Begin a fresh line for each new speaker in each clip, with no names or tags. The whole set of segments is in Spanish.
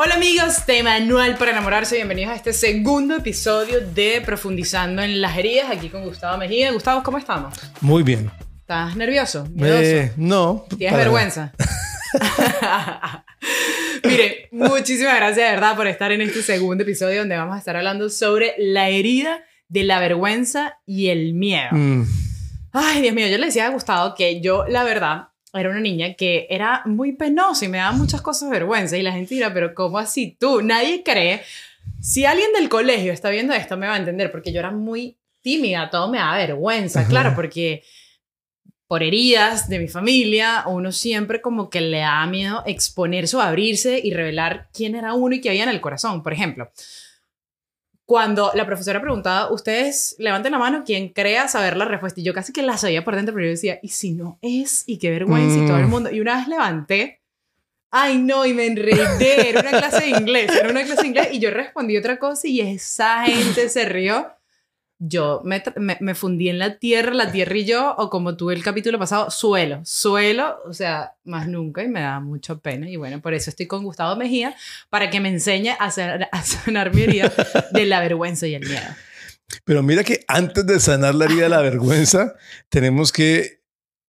Hola amigos de Manual para enamorarse, bienvenidos a este segundo episodio de Profundizando en las heridas, aquí con Gustavo Mejía. Gustavo, ¿cómo estamos?
Muy bien.
¿Estás nervioso? ¿Miedoso?
Eh, no.
¿Tienes
para-
vergüenza? Mire, muchísimas gracias de verdad por estar en este segundo episodio donde vamos a estar hablando sobre la herida de la vergüenza y el miedo.
Mm,
Ay, Dios mío, yo le decía a Gustavo que yo, la verdad, era una niña que era muy penosa y me daba muchas cosas vergüenza. Y la gente dirá, pero ¿cómo así tú? Nadie cree. Si alguien del colegio está viendo esto, me va a entender, porque yo era muy tímida, todo me daba vergüenza,
Ajá.
claro, porque por heridas de mi familia, uno siempre como que le da miedo exponerse o abrirse y revelar quién era uno y qué había en el corazón. Por ejemplo, cuando la profesora preguntaba, ustedes levanten la mano, quien crea saber la respuesta. Y yo casi que la sabía por dentro, pero yo decía, ¿y si no es? Y qué vergüenza y todo el
Mm.
mundo. Y una vez levanté, ay no, y me enredé. Era una clase de inglés, era una clase de inglés. Y yo respondí otra cosa y esa gente se rió. Yo me, me, fundí en la tierra, la tierra y yo, o como tuve el capítulo pasado, suelo, suelo, o sea, más nunca y me da mucha pena. Y bueno, por eso estoy con Gustavo Mejía, para que me enseñe a, hacer, a sanar mi herida de la vergüenza y el miedo.
Pero mira que antes de sanar la herida de la vergüenza, tenemos que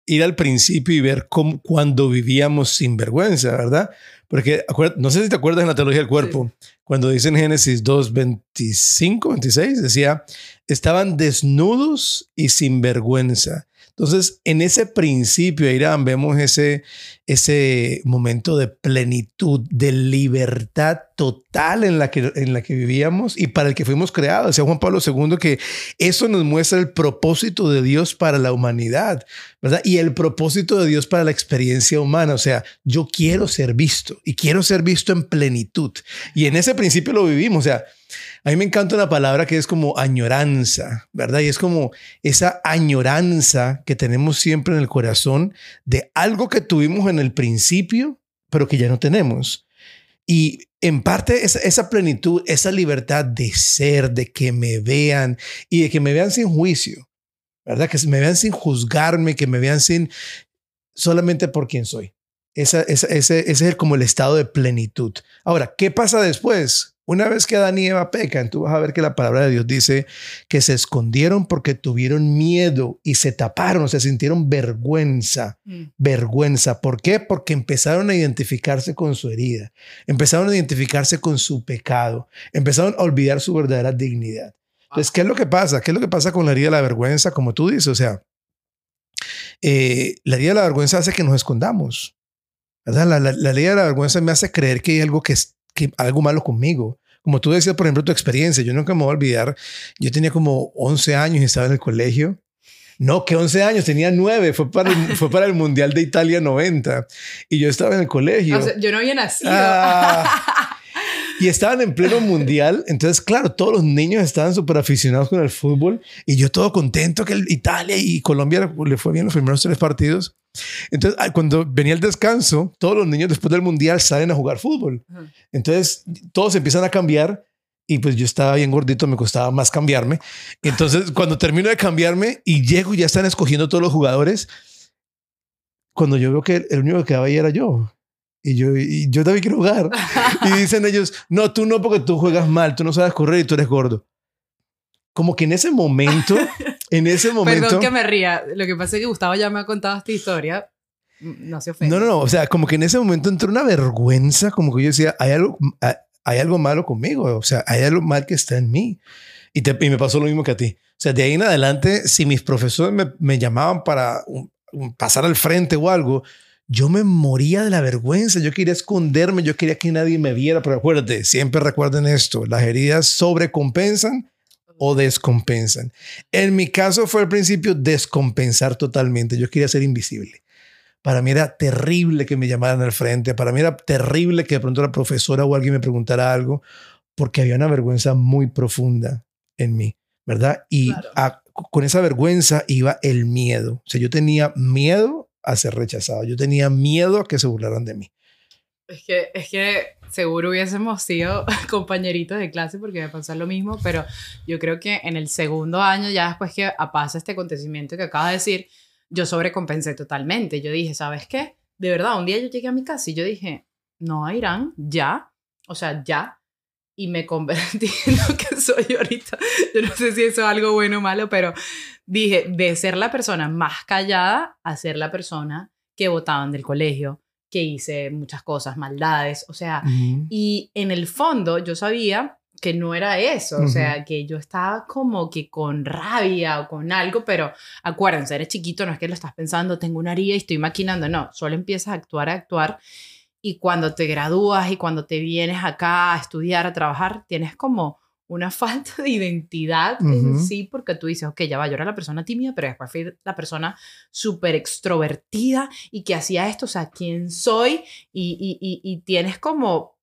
ir al principio y ver cómo, cuando vivíamos sin vergüenza, ¿verdad? Porque no sé si te acuerdas en la teología del cuerpo, cuando dice en Génesis 2, 25, 26, decía, estaban desnudos y sin vergüenza. Entonces, en ese principio, Irán, vemos ese, ese momento de plenitud, de libertad total en la, que, en la que vivíamos y para el que fuimos creados. Decía Juan Pablo II que eso nos muestra el propósito de Dios para la humanidad, ¿verdad? Y el propósito de Dios para la experiencia humana. O sea, yo quiero ser visto y quiero ser visto en plenitud. Y en ese principio lo vivimos. O sea, a mí me encanta una palabra que es como añoranza, ¿verdad? Y es como esa añoranza que tenemos siempre en el corazón de algo que tuvimos en el principio, pero que ya no tenemos. Y en parte esa, plenitud, esa libertad de ser, de que me vean y de que me vean sin juicio, ¿verdad? Que me vean sin juzgarme, que me vean sin solamente por quien soy. Esa, esa- ese, ese es como el estado de plenitud. Ahora, ¿qué pasa después? Una vez que Adán y Eva pecan, tú vas a ver que la palabra de Dios dice que se escondieron porque tuvieron miedo y se taparon, o sea, sintieron vergüenza vergüenza. ¿Por qué? Porque empezaron a identificarse con su herida, empezaron a identificarse con su pecado, empezaron a olvidar su verdadera dignidad. Entonces, ¿qué es lo que pasa? ¿Qué es lo que pasa con la herida de la vergüenza? Como tú dices, o sea, eh, la herida de la vergüenza hace que nos escondamos. ¿verdad? La, la, la herida de la vergüenza me hace creer que hay algo que es que algo malo conmigo. Como tú decías, por ejemplo, tu experiencia, yo nunca me voy a olvidar, yo tenía como 11 años y estaba en el colegio no, que 11 años, tenía 9, fue para, el, fue para el Mundial de Italia 90 y yo estaba en el colegio.
O sea, yo no había nacido.
Ah. y estaban en pleno mundial, entonces claro, todos los niños estaban súper aficionados con el fútbol y yo todo contento que Italia y Colombia le fue bien los primeros tres partidos. Entonces, ah, cuando venía el descanso, todos los niños después del mundial salen a jugar fútbol.
Ajá.
Entonces, todos empiezan a cambiar y pues yo estaba bien gordito, me costaba más cambiarme. Entonces, cuando termino de cambiarme y llego y ya están escogiendo todos los jugadores, cuando yo veo que el único que quedaba ahí era yo. Y yo, y yo también quiero jugar. Y dicen ellos, no, tú no, porque tú juegas mal, tú no sabes correr y tú eres gordo. Como que en ese momento, en ese momento...
Perdón que me ría. Lo que pasa es que Gustavo ya me ha contado esta historia. Mm, No se ofende.
No, no, no. O sea, como que en ese momento entró una vergüenza, como que yo decía, hay algo, hay algo malo conmigo. O sea, hay algo mal que está en mí. Y, te, y me pasó lo mismo que a ti. O sea, de ahí en adelante, si mis profesores me, me llamaban para un, un pasar al frente o algo, yo me moría de la vergüenza. Yo quería esconderme, yo quería que nadie me viera. Pero acuérdate, siempre recuerden esto: las heridas sobrecompensan o descompensan. En mi caso fue al principio descompensar totalmente. Yo quería ser invisible. Para mí era terrible que me llamaran al frente. Para mí era terrible que de pronto la profesora o alguien me preguntara algo, porque había una vergüenza muy profunda en mí, ¿verdad? Y
Claro.
a- con esa vergüenza iba el miedo. O sea, yo tenía miedo a ser rechazado. Yo tenía miedo a que se burlaran de mí.
Es que, es que seguro hubiésemos sido compañeritos de clase porque me pasó lo mismo, pero yo creo que en el segundo año, ya después que pasa este acontecimiento que acaba de decir, yo sobrecompensé totalmente. Yo dije, ¿sabes qué? De verdad, un día yo llegué a mi casa y yo dije, no, Irán, ya. o sea, ya, y me convertí en lo que soy ahorita. Yo no sé si eso es algo bueno o malo, pero dije, de ser la persona más callada a ser la persona que votaban del colegio, que hice muchas cosas, maldades, o sea, y en el fondo yo sabía que no era eso, o sea, que yo estaba como que con rabia o con algo, pero acuérdense, eres chiquito, no es que lo estás pensando, tengo una herida y estoy maquinando, no, solo empiezas a actuar, a actuar y cuando te gradúas y cuando te vienes acá a estudiar, a trabajar, tienes como una falta de identidad en sí, porque tú dices, ok, ya va, yo era la persona tímida, pero después fui la persona súper extrovertida y que hacía esto, o sea, ¿quién soy? Y, y, y, tienes como,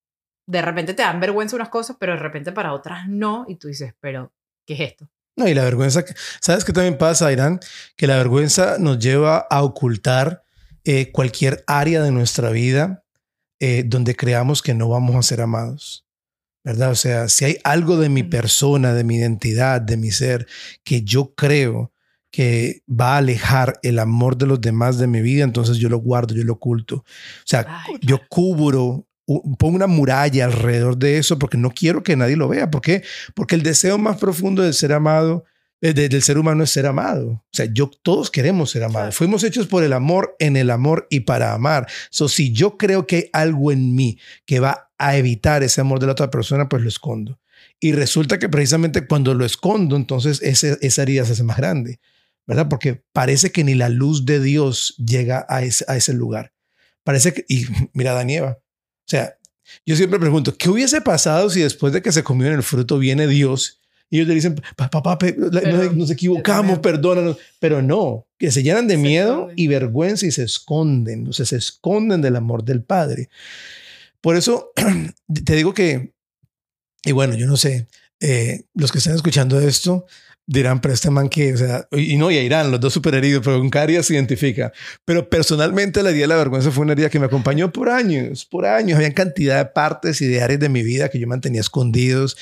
de repente te dan vergüenza unas cosas, pero de repente para otras no, y tú dices, pero, ¿qué es esto?
No, y la vergüenza, ¿sabes qué también pasa, Irán? Que la vergüenza nos lleva a ocultar eh, cualquier área de nuestra vida eh, donde creamos que no vamos a ser amados. ¿Verdad? O sea, si hay algo de mi persona, de mi identidad, de mi ser, que yo creo que va a alejar el amor de los demás de mi vida, entonces yo lo guardo, yo lo oculto. O sea, yo cubro, pongo una muralla alrededor de eso porque no quiero que nadie lo vea. ¿Por qué? Porque el deseo más profundo del ser amado eh, del ser humano es ser amado. O sea, yo todos queremos ser amados. Fuimos hechos por el amor, en el amor y para amar. So, si yo creo que hay algo en mí que va a evitar ese amor de la otra persona, pues lo escondo. Y resulta que precisamente cuando lo escondo, entonces ese, esa herida se hace más grande, ¿verdad? Porque parece que ni la luz de Dios llega a ese, a ese lugar. Parece que, y mira, Danieva, o sea, yo siempre pregunto, ¿qué hubiese pasado si después de que se comió en el fruto viene Dios y ellos le dicen, papá, nos equivocamos, perdónanos. Pero no, que se llenan de miedo y vergüenza y se esconden, o sea, se esconden del amor del Padre. Por eso te digo que, y bueno, yo no sé, eh, los que están escuchando esto, dirán, pero este man que, o sea, y no, y irán los dos super heridos, pero un Caria se identifica. Pero personalmente la herida de la vergüenza fue una herida que me acompañó por años, por años. Había cantidad de partes y de áreas de mi vida que yo mantenía escondidos,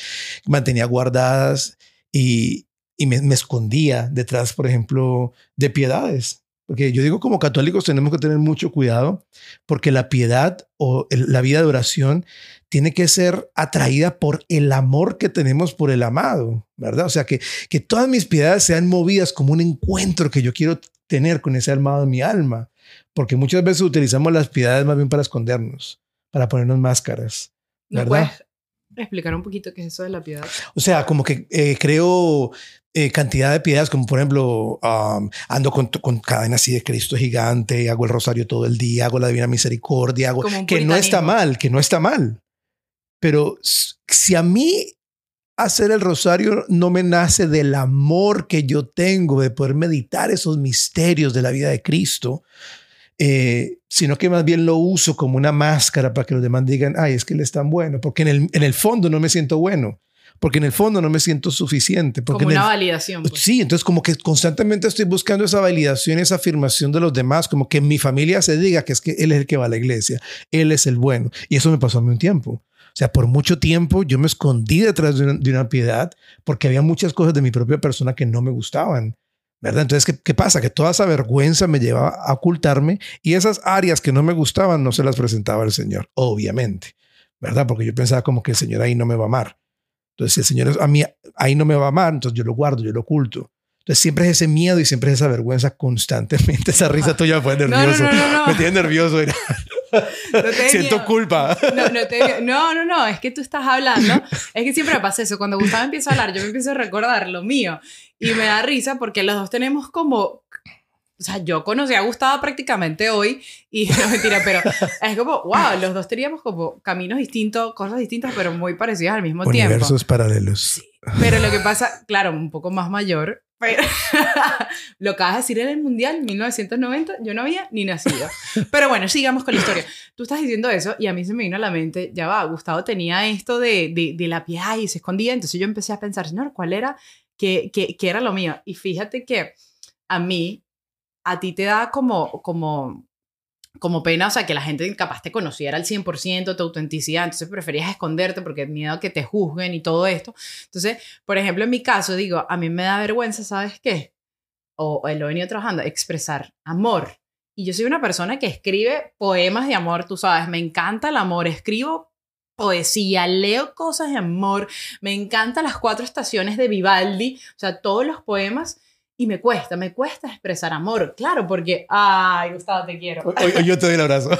mantenía guardadas y, y me, me escondía detrás, por ejemplo, de piedades. Porque yo digo como católicos tenemos que tener mucho cuidado porque la piedad o la vida de oración tiene que ser atraída por el amor que tenemos por el amado, ¿verdad? O sea, que, que todas mis piedades sean movidas como un encuentro que yo quiero tener con ese amado en mi alma, porque muchas veces utilizamos las piedades más bien para escondernos, para ponernos máscaras, ¿verdad?
explicar un poquito qué es eso de la piedad?
O sea, como que eh, creo eh, cantidad de piedades, como por ejemplo, um, ando con, con cadena así de Cristo gigante, hago el rosario todo el día, hago la Divina Misericordia, hago que no está mal, que no está mal. Pero si a mí hacer el rosario no me nace del amor que yo tengo de poder meditar esos misterios de la vida de Cristo, eh, sino que más bien lo uso como una máscara para que los demás digan, ay, es que él es tan bueno, porque en el, en el fondo no me siento bueno porque en el fondo no me siento suficiente. Porque
como una validación.
Pues. Sí, entonces como que constantemente estoy buscando esa validación, esa afirmación de los demás, como que mi familia se diga que es que él es el que va a la iglesia, él es el bueno. Y eso me pasó a mí un tiempo. O sea, por mucho tiempo yo me escondí detrás de una, piedad porque había muchas cosas de mi propia persona que no me gustaban. ¿verdad? Entonces, ¿qué, ¿qué, pasa? Que toda esa vergüenza me llevaba a ocultarme y esas áreas que no me gustaban no se las presentaba el Señor, obviamente, ¿verdad? Porque yo pensaba como que el Señor ahí no me va a amar. Entonces, el Señor a mí ahí no me va a amar, entonces yo lo guardo, yo lo oculto. Entonces siempre es ese miedo y siempre es esa vergüenza constantemente. Esa risa tuya pone nervioso. me tiene nervioso. Siento culpa.
No, no, no, es que tú estás hablando. Es que siempre me pasa eso. Cuando Gustavo empieza a hablar, yo me empiezo a recordar lo mío. Y me da risa porque los dos tenemos como o sea, yo conocí a Gustavo prácticamente hoy y no mentira, pero es como, wow, los dos teníamos como caminos distintos, cosas distintas, pero muy parecidas al mismo tiempo.
Universos paralelos.
pero lo que pasa, claro, un poco más mayor, pero lo que vas a decir en el Mundial 1990, yo no había ni nacido. Pero bueno, sigamos con la historia. Tú estás diciendo eso y a mí se me vino a la mente, ya va, Gustavo tenía esto de, de, de la piedad y se escondía, entonces yo empecé a pensar, señor, ¿cuál era? ¿Qué, qué, qué era lo mío? Y fíjate que a mí a ti te da como, como, como pena, o sea, que la gente capaz te conociera al 100% tu autenticidad, entonces preferías esconderte porque miedo a que te juzguen y todo esto. Entonces, por ejemplo, en mi caso, digo, a mí me da vergüenza, ¿sabes qué? O, lo he venido trabajando, expresar amor. Y yo soy una persona que escribe poemas de amor, tú sabes, me encanta el amor, escribo poesía, leo cosas de amor, me encantan las cuatro estaciones de Vivaldi, o sea, todos los poemas. Y me cuesta, me cuesta expresar amor, claro, porque, ay, Gustavo, te quiero.
Hoy, yo te doy el abrazo.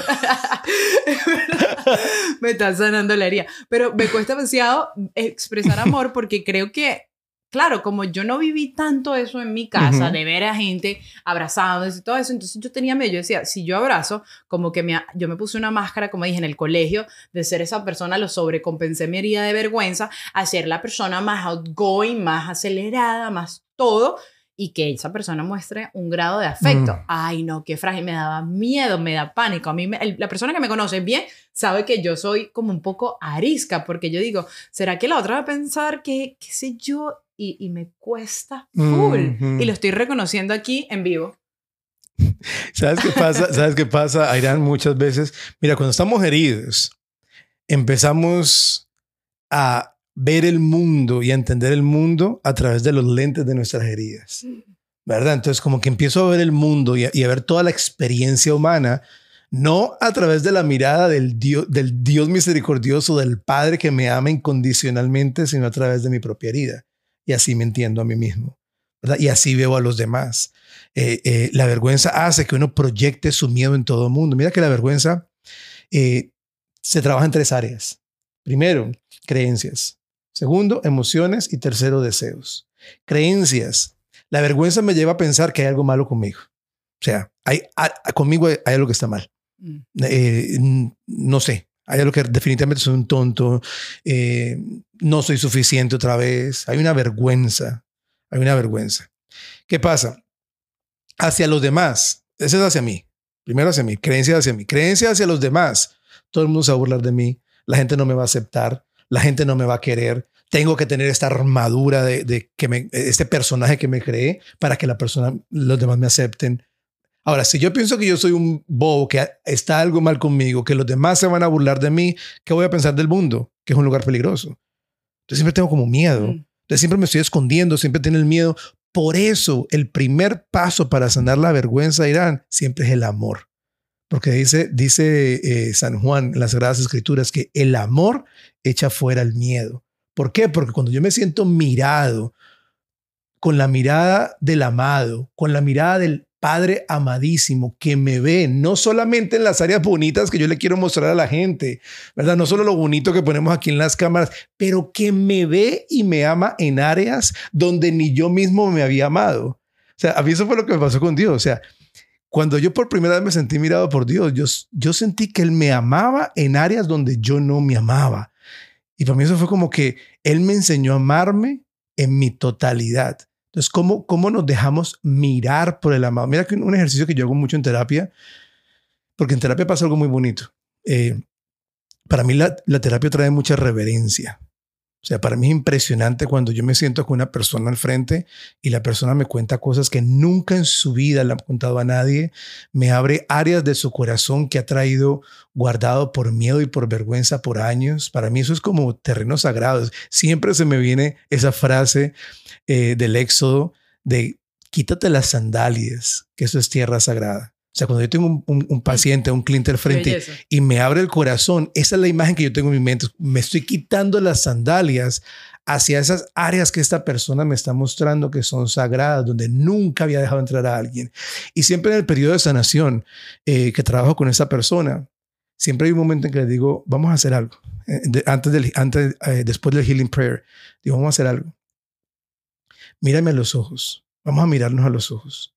me está sanando la herida. Pero me cuesta demasiado expresar amor porque creo que claro, como yo no viví tanto eso en mi casa, de ver a gente abrazándose y todo eso, entonces yo tenía miedo, yo decía, si yo abrazo, como que me, yo me puse una máscara, como dije, en el colegio, de ser esa persona, lo sobrecompensé mi herida de vergüenza, a ser la persona más outgoing, más acelerada, más todo, y que esa persona muestre un grado de afecto. Mm. Ay, no, qué frágil, me daba miedo, me da pánico. A mí, la persona que me conoce bien sabe que yo soy como un poco arisca, porque yo digo, ¿será que la otra va a pensar que, qué sé yo, y, me cuesta full. Y lo estoy reconociendo aquí en vivo.
¿Sabes qué pasa? ¿Sabes qué pasa, Ayrán? Muchas veces, mira, cuando estamos heridos, empezamos a ver el mundo y entender el mundo a través de los lentes de nuestras heridas. ¿Verdad? Entonces, como que empiezo a ver el mundo y a, y a ver toda la experiencia humana, no a través de la mirada del Dios, del Dios misericordioso, del Padre que me ama incondicionalmente, sino a través de mi propia herida y así me entiendo a mí mismo. ¿verdad? Y así veo a los demás. Eh, eh, la vergüenza hace que uno proyecte su miedo en todo el mundo. Mira que la vergüenza eh, se trabaja en tres áreas. Primero, creencias. Segundo, emociones. Y tercero, deseos. Creencias. La vergüenza me lleva a pensar que hay algo malo conmigo. O sea, hay, conmigo hay, algo que está mal. Mm. no sé, hay algo que definitivamente soy un tonto, eh, no soy suficiente otra vez. Hay una vergüenza, hay una vergüenza. ¿Qué pasa? Hacia los demás, ese es hacia mí. Primero hacia mí, creencia hacia mí, creencia hacia los demás. Todo el mundo se va a burlar de mí, la gente no me va a aceptar, la gente no me va a querer. Tengo que tener esta armadura de, de que me, este personaje que me creé para que la persona, los demás me acepten. Ahora, si yo pienso que yo soy un bobo, que está algo mal conmigo, que los demás se van a burlar de mí, ¿qué voy a pensar del mundo? Que es un lugar peligroso. Entonces siempre tengo como miedo. Mm. Entonces siempre me estoy escondiendo, siempre tengo el miedo. Por eso, el primer paso para sanar la vergüenza, Irán, siempre es el amor. Porque dice, dice eh, San Juan en las Sagradas Escrituras que el amor echa fuera el miedo. ¿Por qué? Porque cuando yo me siento mirado, con la mirada del amado, con la mirada del Padre amadísimo que me ve no solamente en las áreas bonitas que yo le quiero mostrar a la gente, ¿verdad? No solo lo bonito que ponemos aquí en las cámaras, pero que me ve y me ama en áreas donde ni yo mismo me había amado. O sea, a mí eso fue lo que me pasó con Dios. O sea, cuando yo por primera vez me sentí mirado por Dios, yo, yo sentí que Él me amaba en áreas donde yo no me amaba. Y para mí eso fue como que Él me enseñó a amarme en mi totalidad. Entonces, ¿cómo, ¿cómo nos dejamos mirar por el amado? Mira que un ejercicio que yo hago mucho en terapia, porque en terapia pasa algo muy bonito. Eh, para mí la, la terapia trae mucha reverencia. O sea, para mí es impresionante cuando yo me siento con una persona al frente y la persona me cuenta cosas que nunca en su vida le ha contado a nadie, me abre áreas de su corazón que ha traído guardado por miedo y por vergüenza por años. Para mí eso es como terrenos sagrados. Siempre se me viene esa frase eh, del Éxodo de quítate las sandalias, que eso es tierra sagrada. O sea, cuando yo tengo un, paciente, un cliente al frente y me abre el corazón, esa es la imagen que yo tengo en mi mente. Me estoy quitando las sandalias hacia esas áreas que esta persona me está mostrando que son sagradas, donde nunca había dejado entrar a alguien. Y siempre en el periodo de sanación eh, que trabajo con esa persona, siempre hay un momento en que le digo, vamos a hacer algo. Eh, antes del, antes, eh, después del healing prayer, digo, vamos a hacer algo. Mírame a los ojos. Vamos a mirarnos a los ojos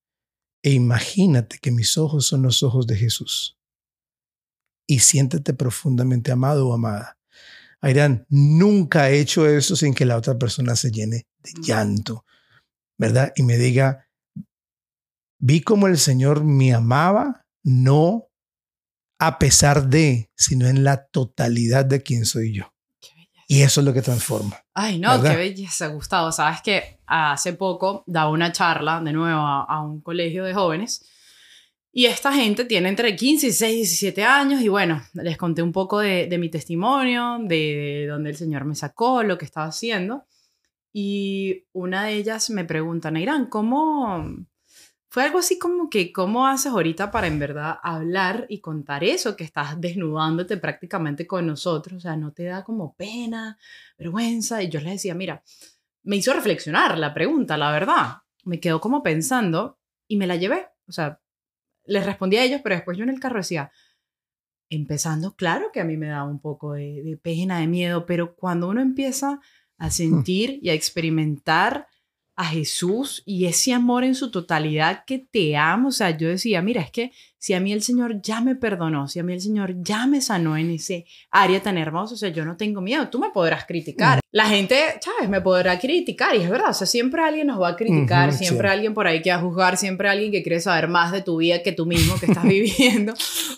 e imagínate que mis ojos son los ojos de Jesús. Y siéntete profundamente amado o amada. Ayrán, nunca he hecho eso sin que la otra persona se llene de llanto, ¿verdad? Y me diga, vi como el Señor me amaba, no a pesar de, sino en la totalidad de quien soy yo. Y eso es lo que transforma.
Ay, no, qué belleza, Gustavo. Sabes que hace poco daba una charla de nuevo a, un colegio de jóvenes. Y esta gente tiene entre 15, 16, 17 años y bueno, les conté un poco de, mi testimonio, de, dónde el Señor me sacó, lo que estaba haciendo. Y una de ellas me pregunta, Neirán, ¿cómo fue algo así como que, ¿cómo haces ahorita para en verdad hablar y contar eso que estás desnudándote prácticamente con nosotros? O sea, no te da como pena, vergüenza. Y yo les decía, mira, me hizo reflexionar la pregunta, la verdad. Me quedó como pensando y me la llevé. O sea, les respondí a ellos, pero después yo en el carro decía, empezando, claro que a mí me da un poco de, de pena, de miedo, pero cuando uno empieza a hmm. sentir y a experimentar a Jesús y ese amor en su totalidad que te amo. O sea, yo decía, mira, es que si a mí el Señor ya me perdonó, si a mí el Señor ya me sanó en ese área tan hermosa, o sea, yo no tengo miedo, tú me podrás criticar. La gente, ¿sabes? Me podrá criticar y es verdad, o sea, siempre alguien nos va a criticar, siempre alguien por ahí que va a juzgar, siempre alguien que quiere saber más de tu vida que tú mismo que estás viviendo.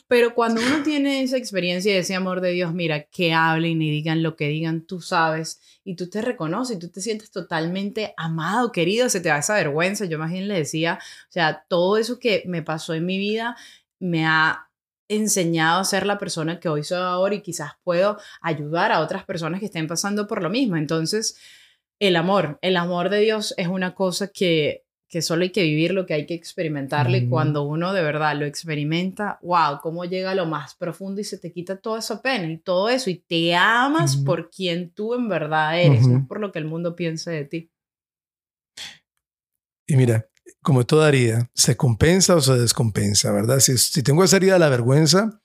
Pero cuando uno tiene esa experiencia y ese amor de Dios, mira, que hablen y digan lo que digan, tú sabes y tú te reconoces y tú te sientes totalmente amado, querido, se te va esa vergüenza. Yo más bien le decía, o sea, todo eso que me pasó en mi vida me ha enseñado a ser la persona que hoy soy ahora y quizás puedo ayudar a otras personas que estén pasando por lo mismo. Entonces, el amor, el amor de Dios es una cosa que que solo hay que vivirlo, que hay que experimentarlo y cuando uno de verdad lo experimenta, wow, cómo llega a lo más profundo y se te quita toda esa pena y todo eso y te amas por quien tú en verdad eres, no por lo que el mundo piense de ti.
Y mira, como toda herida, se compensa o se descompensa, ¿verdad? Si, si tengo esa herida de la vergüenza,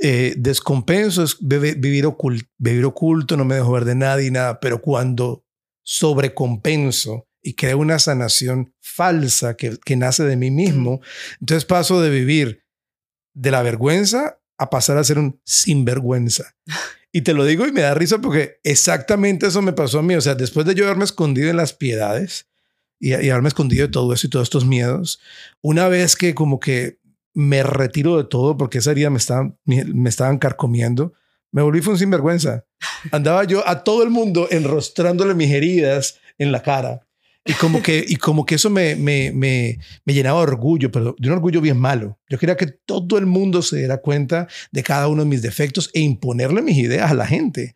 eh, descompenso es vivir, oculto, vivir oculto, no me dejo ver de nadie y nada, pero cuando sobrecompenso, y creo una sanación falsa que, que nace de mí mismo. Entonces paso de vivir de la vergüenza a pasar a ser un sinvergüenza. Y te lo digo y me da risa porque exactamente eso me pasó a mí. O sea, después de yo haberme escondido en las piedades y, y haberme escondido de todo eso y todos estos miedos, una vez que como que me retiro de todo porque esa herida me estaban, me estaban carcomiendo, me volví fue un sinvergüenza. Andaba yo a todo el mundo enrostrándole mis heridas en la cara. Y como que, y como que eso me, me, me, me, llenaba de orgullo, pero de un orgullo bien malo. Yo quería que todo el mundo se diera cuenta de cada uno de mis defectos e imponerle mis ideas a la gente.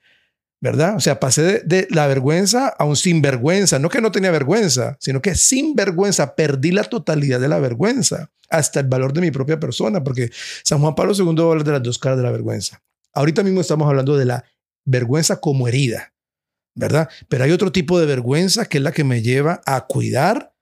¿Verdad? O sea, pasé de, la vergüenza a un sinvergüenza. No que no tenía vergüenza, sino que sin vergüenza perdí la totalidad de la vergüenza, hasta el valor de mi propia persona, porque San Juan Pablo II habla de las dos caras de la vergüenza. Ahorita mismo estamos hablando de la vergüenza como herida. ¿verdad? Pero hay otro tipo de vergüenza que es la que me lleva a cuidar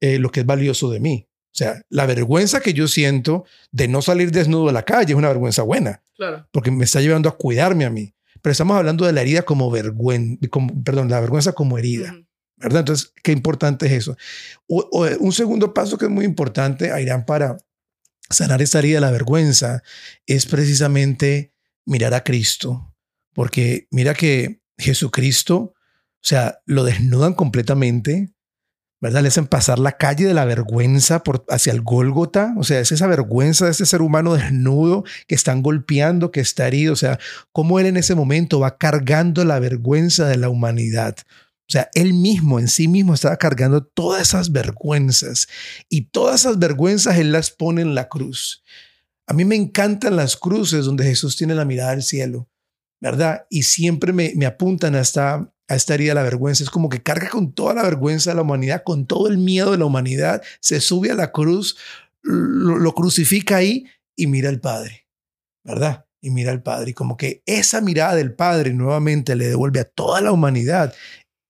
eh, lo que es valioso de mí. O sea, la vergüenza que yo siento de no salir desnudo a la calle es una vergüenza buena.
Claro.
Porque me está llevando a cuidarme a mí. Pero estamos hablando de la herida como vergüenza, perdón, la vergüenza como herida. ¿Verdad? Entonces, qué importante es eso. un segundo paso que es muy importante, Airán, para sanar esta herida de la vergüenza, es precisamente mirar a Cristo. Porque mira que Jesucristo, o sea, lo desnudan completamente, ¿verdad? Le hacen pasar la calle de la vergüenza por, hacia el Gólgota, o sea, es esa vergüenza de ese ser humano desnudo que están golpeando, que está herido, o sea, cómo él en ese momento va cargando la vergüenza de la humanidad. O sea, él mismo, en sí mismo, estaba cargando todas esas vergüenzas y todas esas vergüenzas él las pone en la cruz. A mí me encantan las cruces donde Jesús tiene la mirada al cielo ¿verdad? Y siempre me, me apuntan a esta, a esta herida de la vergüenza. Es como que carga con toda la vergüenza de la humanidad, con todo el miedo de la humanidad, se sube a la cruz, lo, crucifica ahí y mira al Padre, ¿verdad? Y mira al Padre. Y como que esa mirada del Padre nuevamente le devuelve a toda la humanidad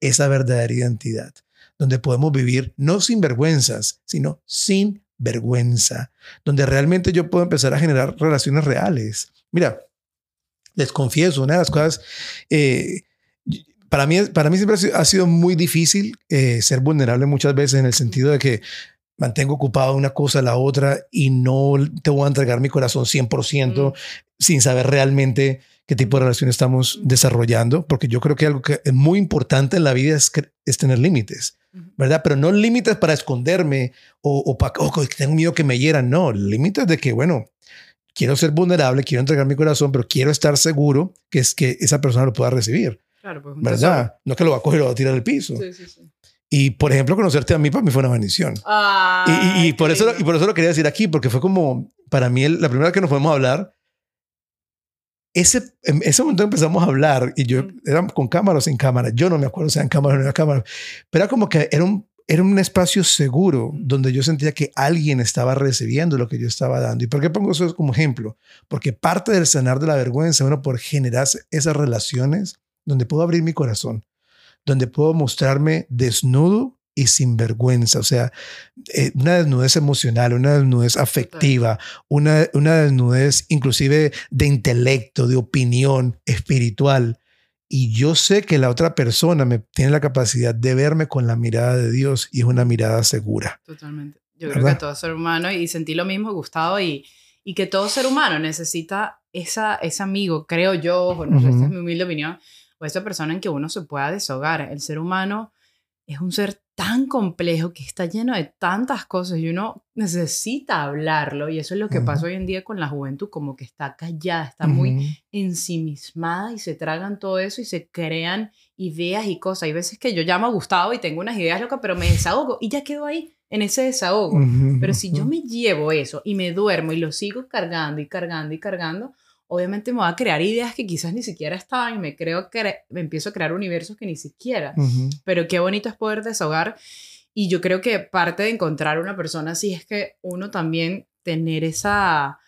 esa verdadera identidad, donde podemos vivir no sin vergüenzas, sino sin vergüenza, donde realmente yo puedo empezar a generar relaciones reales. Mira, les confieso, una de las cosas, eh, para, mí, para mí siempre ha sido, muy difícil eh, ser vulnerable muchas veces en el sentido de que mantengo ocupado una cosa a la otra y no te voy a entregar mi corazón 100% sin saber realmente qué tipo de relación estamos desarrollando, porque yo creo que algo que es muy importante en la vida es, que, es tener límites, ¿verdad? Pero no límites para esconderme o, o para, oh, tengo miedo que me hieran, no, límites de que, bueno, quiero ser vulnerable, quiero entregar mi corazón, pero quiero estar seguro que es que esa persona lo pueda recibir.
Claro, pues,
¿Verdad? No es que lo va a coger y lo va a tirar al piso. Sí, sí, sí. Y, por ejemplo, conocerte a mí para mí fue una bendición. y, por eso, y por eso lo quería decir aquí, porque fue como, para mí, la primera vez que nos podemos hablar, ese, en ese momento empezamos a hablar y yo, era con cámara o sin cámara, yo no me acuerdo si era en cámara o no era cámara, pero era como que era un, era un espacio seguro donde yo sentía que alguien estaba recibiendo lo que yo estaba dando. ¿Y por qué pongo eso como ejemplo? Porque parte del sanar de la vergüenza, bueno, por generar esas relaciones donde puedo abrir mi corazón, donde puedo mostrarme desnudo y sin vergüenza. O sea, eh, una desnudez emocional, una desnudez afectiva, una, una desnudez inclusive de intelecto, de opinión espiritual. Y yo sé que la otra persona me tiene la capacidad de verme con la mirada de Dios y es una mirada segura.
Totalmente. Yo creo que todo ser humano, y sentí lo mismo, Gustavo, y, y que todo ser humano necesita esa, ese amigo, creo yo, bueno, esta es mi humilde opinión, o esa persona en que uno se pueda deshogar. El ser humano es un ser tan complejo que está lleno de tantas cosas y uno necesita hablarlo y eso es lo que pasa hoy en día con la juventud, como que está callada, está muy ensimismada y se tragan todo eso y se crean ideas y cosas. Hay veces que yo llamo a Gustavo y tengo unas ideas locas, pero me desahogo y ya quedo ahí en ese desahogo. Pero si yo me llevo eso y me duermo y lo sigo cargando y cargando y cargando, obviamente me voy a crear ideas que quizás ni siquiera estaban y me creo que me empiezo a crear universos que ni siquiera. Pero qué bonito es poder desahogar y yo creo que parte de encontrar una persona así es que uno también tener esa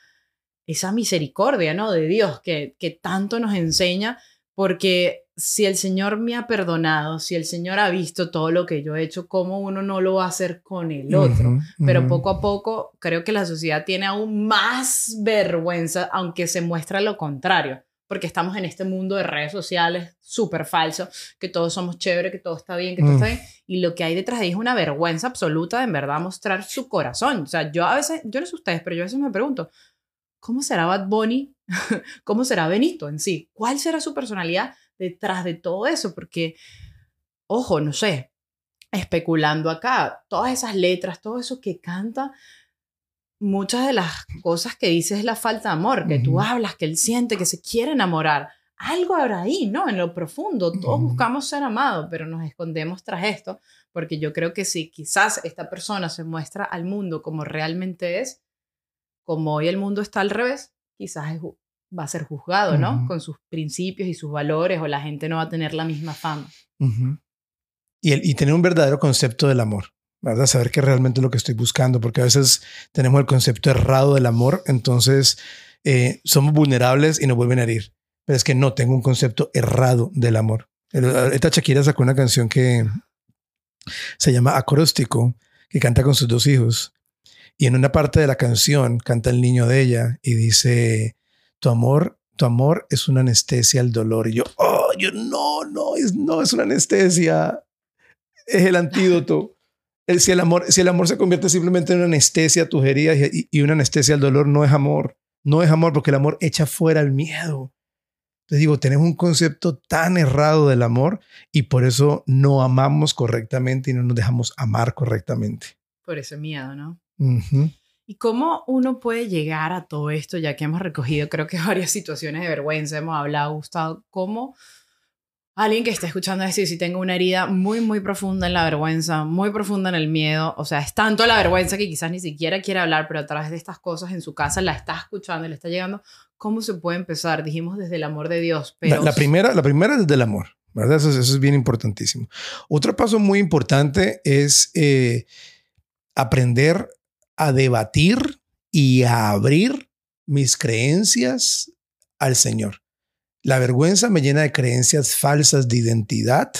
esa misericordia, ¿no? De Dios que, que tanto nos enseña porque si el Señor me ha perdonado, si el Señor ha visto todo lo que yo he hecho, ¿cómo uno no lo va a hacer con el otro? Pero poco a poco creo que la sociedad tiene aún más vergüenza, aunque se muestra lo contrario, porque estamos en este mundo de redes sociales súper falso, que todos somos chéveres, que todo está bien, que todo está bien, y lo que hay detrás de ahí es una vergüenza absoluta de en verdad mostrar su corazón. O sea, yo a veces, yo no sé ustedes, pero yo a veces me pregunto, ¿cómo será Bad Bunny? ¿Cómo será Benito en sí? ¿Cuál será su personalidad detrás de todo eso? Porque, ojo, no sé, especulando acá, todas esas letras, todo eso que canta, muchas de las cosas que dice es la falta de amor, que tú hablas, que él siente, que se quiere enamorar. Algo habrá ahí, ¿no? En lo profundo, todos buscamos ser amados, pero nos escondemos tras esto, porque yo creo que si quizás esta persona se muestra al mundo como realmente es, como hoy el mundo está al revés, quizás va a ser juzgado, ¿no? Con sus principios y sus valores o la gente no va a tener la misma fama.
y, el, y tener un verdadero concepto del amor, ¿verdad? Saber qué realmente es lo que estoy buscando, porque a veces tenemos el concepto errado del amor, entonces eh, somos vulnerables y nos vuelven a herir. Pero es que no, tengo un concepto errado del amor. Esta Shakira sacó una canción que se llama Acróstico, que canta con sus dos hijos. Y en una parte de la canción canta el niño de ella y dice, tu amor, tu amor es una anestesia al dolor. Y yo, oh, yo no, no, es, no es una anestesia, es el antídoto. El, si, el amor, si el amor se convierte simplemente en una anestesia a tus heridas y, y una anestesia al dolor, no es amor. No es amor porque el amor echa fuera el miedo. Te digo, tenemos un concepto tan errado del amor y por eso no amamos correctamente y no nos dejamos amar correctamente.
Por ese miedo, ¿no? ¿Y cómo uno puede llegar a todo esto, ya que hemos recogido, creo que varias situaciones de vergüenza, hemos hablado, Gustavo, cómo alguien que está escuchando decir, si tengo una herida muy, muy profunda en la vergüenza, muy profunda en el miedo, o sea, es tanto la vergüenza que quizás ni siquiera quiere hablar, pero a través de estas cosas en su casa la está escuchando y le está llegando, ¿cómo se puede empezar? Dijimos desde el amor de Dios, pero...
La, primera, la primera es desde el amor, ¿verdad? Eso, es bien importantísimo. Otro paso muy importante es eh, aprender a debatir y a abrir mis creencias al Señor. La vergüenza me llena de creencias falsas de identidad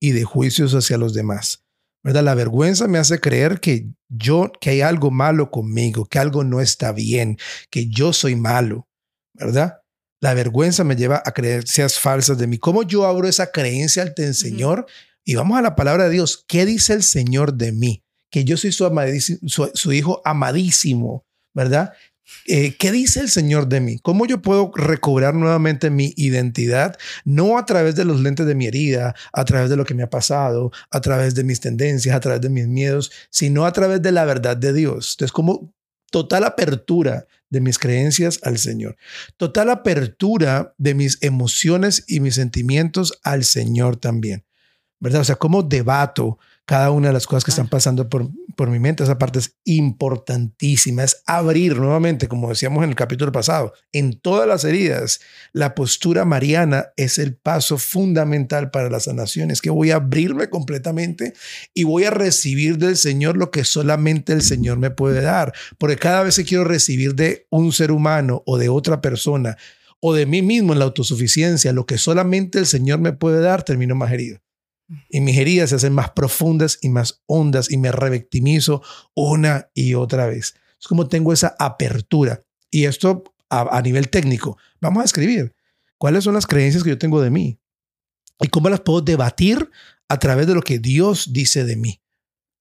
y de juicios hacia los demás. ¿Verdad? La vergüenza me hace creer que yo, que hay algo malo conmigo, que algo no está bien, que yo soy malo, ¿verdad? La vergüenza me lleva a creencias falsas de mí. ¿Cómo yo abro esa creencia al Señor? Y vamos a la palabra de Dios. ¿Qué dice el Señor de mí? Que yo soy su, su, hijo amadísimo, ¿verdad? Eh, ¿Qué dice el Señor de mí? ¿Cómo yo puedo recobrar nuevamente mi identidad? No a través de los lentes de mi herida, a través de lo que me ha pasado, a través de mis tendencias, a través de mis miedos, sino a través de la verdad de Dios. Entonces, como total apertura de mis creencias al Señor, total apertura de mis emociones y mis sentimientos al Señor también, ¿verdad? O sea, ¿cómo debato cada una de las cosas que están pasando por, por mi mente. Esa parte es importantísima. Es abrir nuevamente, como decíamos en el capítulo pasado, en todas las heridas. La postura mariana es el paso fundamental para la sanación. Es que voy a abrirme completamente y voy a recibir del Señor lo que solamente el Señor me puede dar. Porque cada vez que quiero recibir de un ser humano o de otra persona o de mí mismo en la autosuficiencia, lo que solamente el Señor me puede dar, termino más herido. Y mis heridas se hacen más profundas y más hondas y me revictimizo una y otra vez. Es como tengo esa apertura. Y esto a, a nivel técnico. Vamos a escribir cuáles son las creencias que yo tengo de mí y cómo las puedo debatir a través de lo que Dios dice de mí.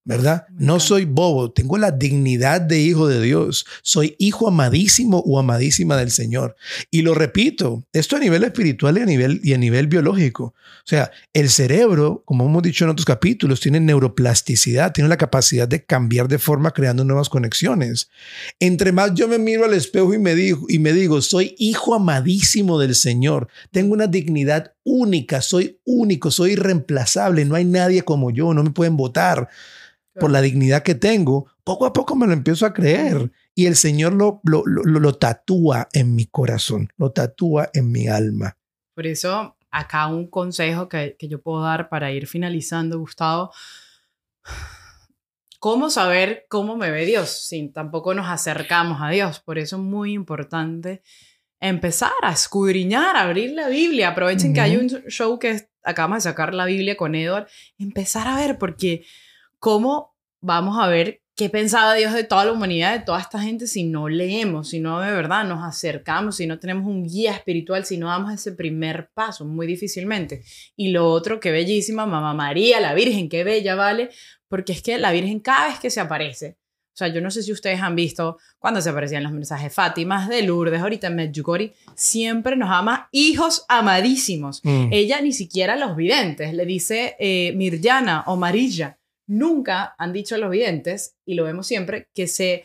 ¿Verdad? No soy bobo, tengo la dignidad de hijo de Dios, soy hijo amadísimo o amadísima del Señor. Y lo repito, esto a nivel espiritual y a nivel, y a nivel biológico. O sea, el cerebro, como hemos dicho en otros capítulos, tiene neuroplasticidad, tiene la capacidad de cambiar de forma creando nuevas conexiones. Entre más yo me miro al espejo y me digo, y me digo soy hijo amadísimo del Señor, tengo una dignidad única, soy único, soy irreemplazable, no hay nadie como yo, no me pueden votar por la dignidad que tengo, poco a poco me lo empiezo a creer. Y el Señor lo, lo, lo, lo tatúa en mi corazón, lo tatúa en mi alma.
Por eso, acá un consejo que, que yo puedo dar para ir finalizando, Gustavo. ¿Cómo saber cómo me ve Dios? Si tampoco nos acercamos a Dios. Por eso es muy importante empezar a escudriñar, a abrir la Biblia. Aprovechen uh -huh. que hay un show que acabamos de sacar la Biblia con Edward. Empezar a ver, porque ¿cómo vamos a ver qué pensaba Dios de toda la humanidad, de toda esta gente, si no leemos, si no de verdad nos acercamos, si no tenemos un guía espiritual, si no damos ese primer paso, muy difícilmente. Y lo otro, qué bellísima, Mamá María, la Virgen, qué bella, ¿vale? Porque es que la Virgen cada vez que se aparece, o sea, yo no sé si ustedes han visto cuando se aparecían los mensajes de Fátima, de Lourdes, ahorita en Medjugorje, siempre nos ama hijos amadísimos. Mm. Ella ni siquiera los videntes le dice eh, Mirjana o Marilla nunca han dicho a los videntes, y lo vemos siempre, que se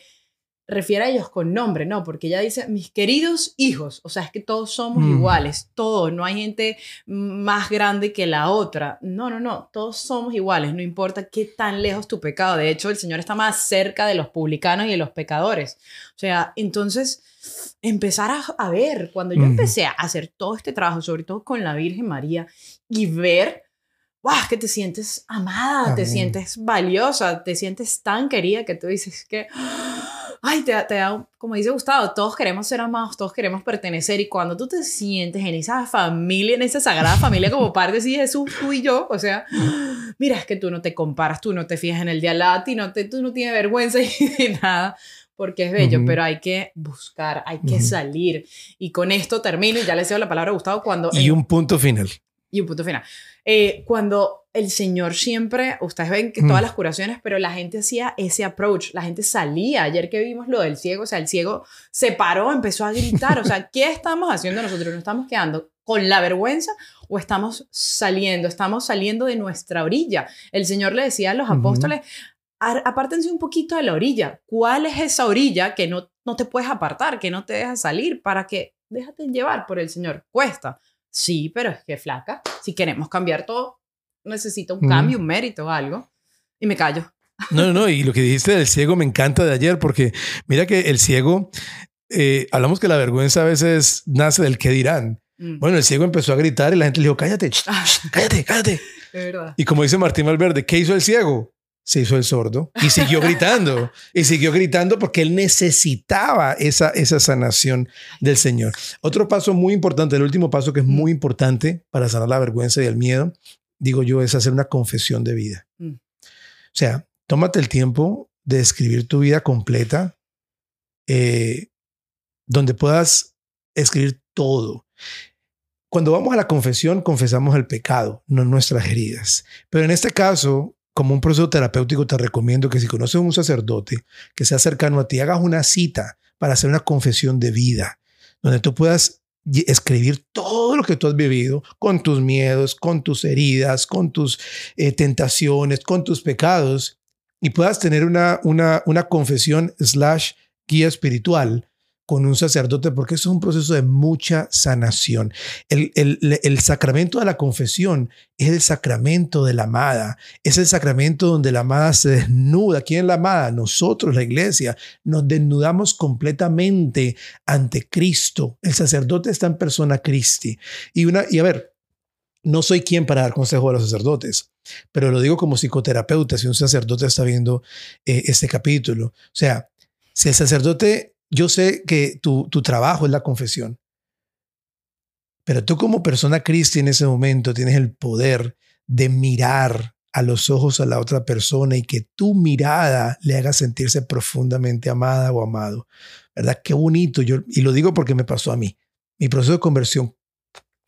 refiere a ellos con nombre, no, porque ella dice, mis queridos hijos, o sea, es que todos somos mm. iguales, todos, no hay gente más grande que la otra, no, no, no, todos somos iguales, no importa qué tan lejos tu pecado, de hecho, el Señor está más cerca de los publicanos y de los pecadores, o sea, entonces, empezar a, a ver, cuando yo mm. empecé a hacer todo este trabajo, sobre todo con la Virgen María, y ver wow, que te sientes amada, Amén. te sientes valiosa, te sientes tan querida que tú dices que, ay, te, te da, como dice Gustavo, todos queremos ser amados, todos queremos pertenecer y cuando tú te sientes en esa familia, en esa sagrada familia como parte de Jesús, tú y yo, o sea, mira, es que tú no te comparas, tú no te fijas en el día y no te, tú no tienes vergüenza y nada porque es bello, uh -huh. pero hay que buscar, hay que uh -huh. salir. Y con esto termino y ya le cedo la palabra a Gustavo cuando...
Y un punto final.
Y un punto final. Eh, cuando el Señor siempre, ustedes ven que todas mm. las curaciones, pero la gente hacía ese approach, la gente salía. Ayer que vimos lo del ciego, o sea, el ciego se paró, empezó a gritar. O sea, ¿qué estamos haciendo nosotros? ¿Nos estamos quedando con la vergüenza o estamos saliendo? Estamos saliendo de nuestra orilla. El Señor le decía a los apóstoles, apártense un poquito de la orilla. ¿Cuál es esa orilla que no, no te puedes apartar, que no te deja salir para que déjate llevar por el Señor? Cuesta. Sí, pero es que flaca. Si queremos cambiar todo, necesita un cambio, mm. un mérito algo. Y me callo.
No, no, y lo que dijiste del ciego me encanta de ayer, porque mira que el ciego, eh, hablamos que la vergüenza a veces nace del qué dirán. Mm. Bueno, el ciego empezó a gritar y la gente le dijo, cállate, cállate, cállate.
Es verdad.
Y como dice Martín Valverde, ¿qué hizo el ciego? Se hizo el sordo y siguió gritando y siguió gritando porque él necesitaba esa, esa sanación del Señor. Otro paso muy importante, el último paso que es muy importante para sanar la vergüenza y el miedo, digo yo, es hacer una confesión de vida. Mm. O sea, tómate el tiempo de escribir tu vida completa, eh, donde puedas escribir todo. Cuando vamos a la confesión, confesamos el pecado, no nuestras heridas. Pero en este caso, como un proceso terapéutico, te recomiendo que si conoces a un sacerdote que sea cercano a ti, hagas una cita para hacer una confesión de vida, donde tú puedas escribir todo lo que tú has vivido, con tus miedos, con tus heridas, con tus eh, tentaciones, con tus pecados, y puedas tener una, una, una confesión slash guía espiritual con un sacerdote porque eso es un proceso de mucha sanación. El, el, el, sacramento de la confesión es el sacramento de la amada, es el sacramento donde la amada se desnuda. ¿Quién la amada? Nosotros, la iglesia, nos desnudamos completamente ante Cristo. El sacerdote está en persona Christi. Y, una, y a ver, no soy quien para dar consejo a los sacerdotes, pero lo digo como psicoterapeuta, si un sacerdote está viendo eh, este capítulo. O sea, si el sacerdote yo sé que tu, tu trabajo es la confesión, pero tú como persona cristiana en ese momento tienes el poder de mirar a los ojos a la otra persona y que tu mirada le haga sentirse profundamente amada o amado. ¿Verdad? Qué bonito. Yo, y lo digo porque me pasó a mí. Mi proceso de conversión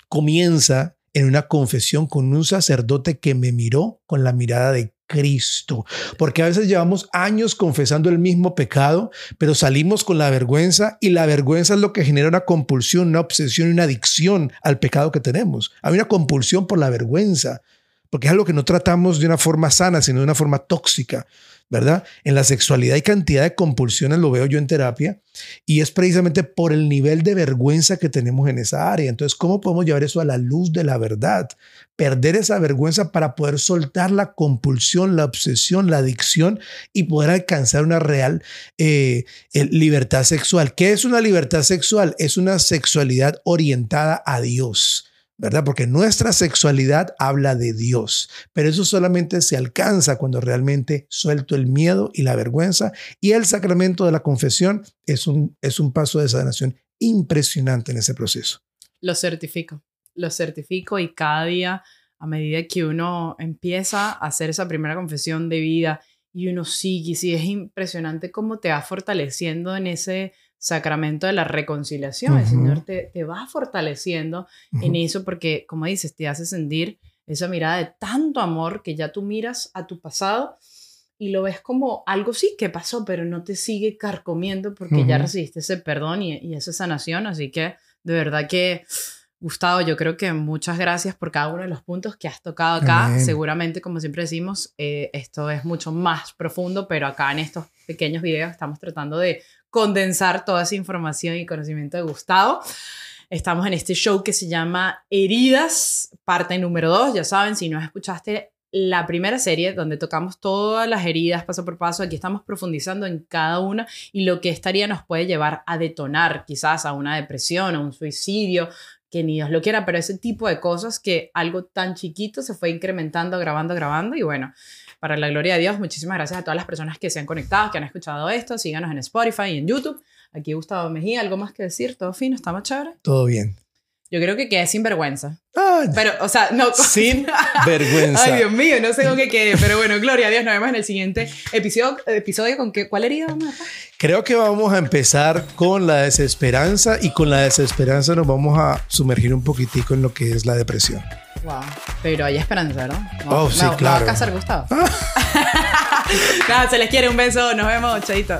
comienza en una confesión con un sacerdote que me miró con la mirada de Cristo. Porque a veces llevamos años confesando el mismo pecado, pero salimos con la vergüenza y la vergüenza es lo que genera una compulsión, una obsesión y una adicción al pecado que tenemos. Hay una compulsión por la vergüenza, porque es algo que no tratamos de una forma sana, sino de una forma tóxica. ¿Verdad? En la sexualidad hay cantidad de compulsiones, lo veo yo en terapia, y es precisamente por el nivel de vergüenza que tenemos en esa área. Entonces, ¿cómo podemos llevar eso a la luz de la verdad? Perder esa vergüenza para poder soltar la compulsión, la obsesión, la adicción y poder alcanzar una real eh, libertad sexual. ¿Qué es una libertad sexual? Es una sexualidad orientada a Dios ¿verdad? Porque nuestra sexualidad habla de Dios, pero eso solamente se alcanza cuando realmente suelto el miedo y la vergüenza y el sacramento de la confesión es un, es un paso de sanación impresionante en ese proceso.
Lo certifico, lo certifico y cada día a medida que uno empieza a hacer esa primera confesión de vida y uno sigue, y sigue, es impresionante cómo te va fortaleciendo en ese sacramento de la reconciliación. El Señor te, te va fortaleciendo en eso porque, como dices, te hace sentir esa mirada de tanto amor que ya tú miras a tu pasado y lo ves como algo sí que pasó, pero no te sigue carcomiendo porque ya recibiste ese perdón y, y, esa sanación. Así que de verdad que, Gustavo, yo creo que muchas gracias por cada uno de los puntos que has tocado acá. Seguramente, como siempre decimos, eh, esto es mucho más profundo, pero acá en estos pequeños videos estamos tratando de condensar toda esa información y conocimiento de Gustavo. Estamos en este show que se llama Heridas, parte número 2. Ya saben, si no escuchaste la primera serie donde tocamos todas las heridas paso por paso, aquí estamos profundizando en cada una y lo que estaría nos puede llevar a detonar quizás a una depresión, a un suicidio, que ni Dios lo quiera, pero ese tipo de cosas que algo tan chiquito se fue incrementando, grabando, grabando y bueno, para la gloria de Dios, muchísimas gracias a todas las personas que se han conectado, que han escuchado esto. Síganos en Spotify y en YouTube. Aquí Gustavo Mejía, ¿algo más que decir? ¿Todo fino? ¿Estamos chévere?
Todo bien.
Yo creo que quedé sin vergüenza. pero, o sea, no.
Sin vergüenza.
Ay, Dios mío, no sé con qué quede. Pero bueno, gloria a Dios. Nos vemos en el siguiente episodio. episodio con qué, ¿Cuál herida vamos a
Creo que vamos a empezar con la desesperanza y con la desesperanza nos vamos a sumergir un poquitico en lo que es la depresión.
Wow. Pero hay esperanza, ¿no?
oh, sí, claro.
va a casar Gustavo? Nada, se les quiere. Un beso. Nos vemos. Chaito.